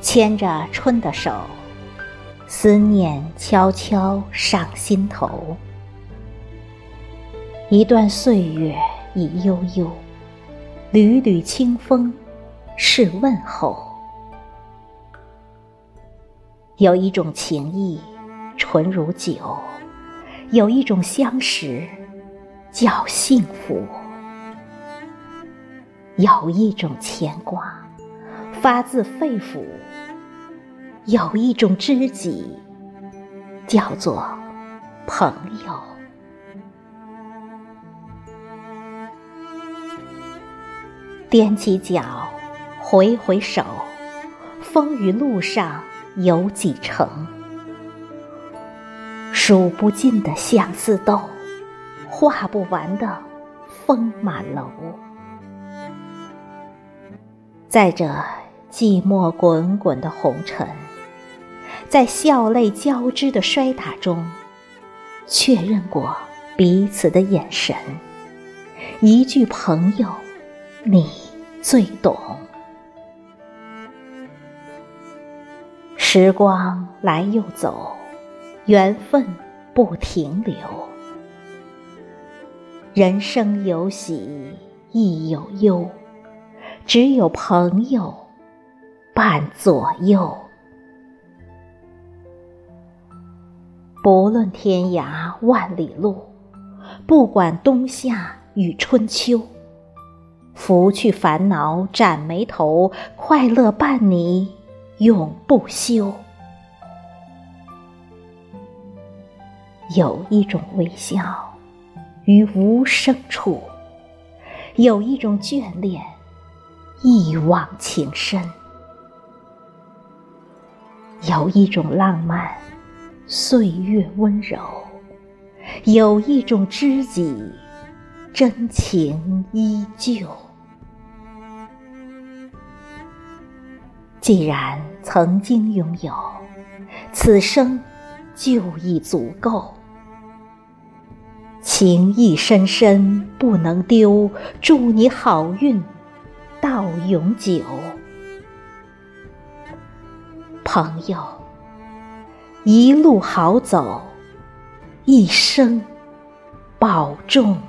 牵着春的手，思念悄悄上心头。一段岁月已悠悠，缕缕清风是问候。有一种情谊，纯如酒；有一种相识，叫幸福；有一种牵挂，发自肺腑；有一种知己，叫做朋友。踮起脚，回回首，风雨路上。有几程，数不尽的相思豆，画不完的风满楼。再者寂寞滚滚的红尘，在笑泪交织的摔打中，确认过彼此的眼神。一句朋友，你最懂。时光来又走，缘分不停留。人生有喜亦有忧，只有朋友伴左右。不论天涯万里路，不管冬夏与春秋，拂去烦恼斩眉头，快乐伴你。永不休。有一种微笑，于无声处；有一种眷恋，一往情深；有一种浪漫，岁月温柔；有一种知己，真情依旧。既然曾经拥有，此生就已足够。情意深深不能丢，祝你好运到永久。朋友，一路好走，一生保重。